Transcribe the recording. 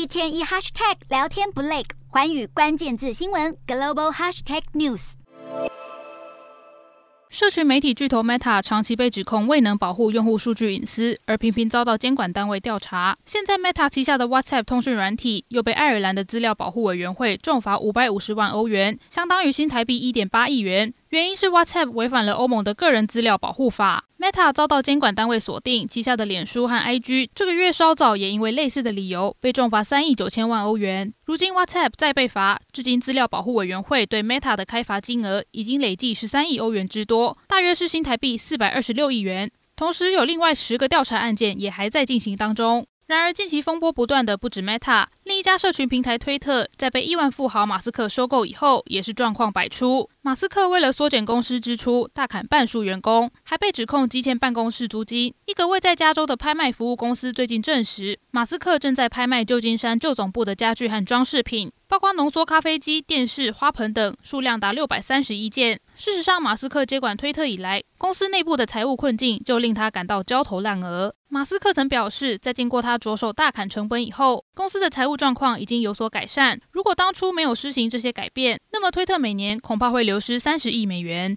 一天一 hashtag 聊天不累，环宇关键字新闻 global hashtag news。社群媒体巨头 Meta 长期被指控未能保护用户数据隐私，而频频遭到监管单位调查。现在 Meta 旗下的 WhatsApp 通讯软体又被爱尔兰的资料保护委员会重罚五百五十万欧元，相当于新台币一点八亿元。原因是 WhatsApp 违反了欧盟的个人资料保护法，Meta 遭到监管单位锁定，旗下的脸书和 IG 这个月稍早也因为类似的理由被重罚三亿九千万欧元。如今 WhatsApp 再被罚，至今资料保护委员会对 Meta 的开罚金额已经累计十三亿欧元之多，大约是新台币四百二十六亿元。同时有另外十个调查案件也还在进行当中。然而近期风波不断的不止 Meta。另一家社群平台推特，在被亿万富豪马斯克收购以后，也是状况百出。马斯克为了缩减公司支出，大砍半数员工，还被指控积欠办公室租金。一个位在加州的拍卖服务公司最近证实，马斯克正在拍卖旧金山旧总部的家具和装饰品，包括浓缩咖啡机、电视、花盆等，数量达六百三十一件。事实上，马斯克接管推特以来，公司内部的财务困境就令他感到焦头烂额。马斯克曾表示，在经过他着手大砍成本以后，公司的财务状况已经有所改善。如果当初没有施行这些改变，那么推特每年恐怕会流失三十亿美元。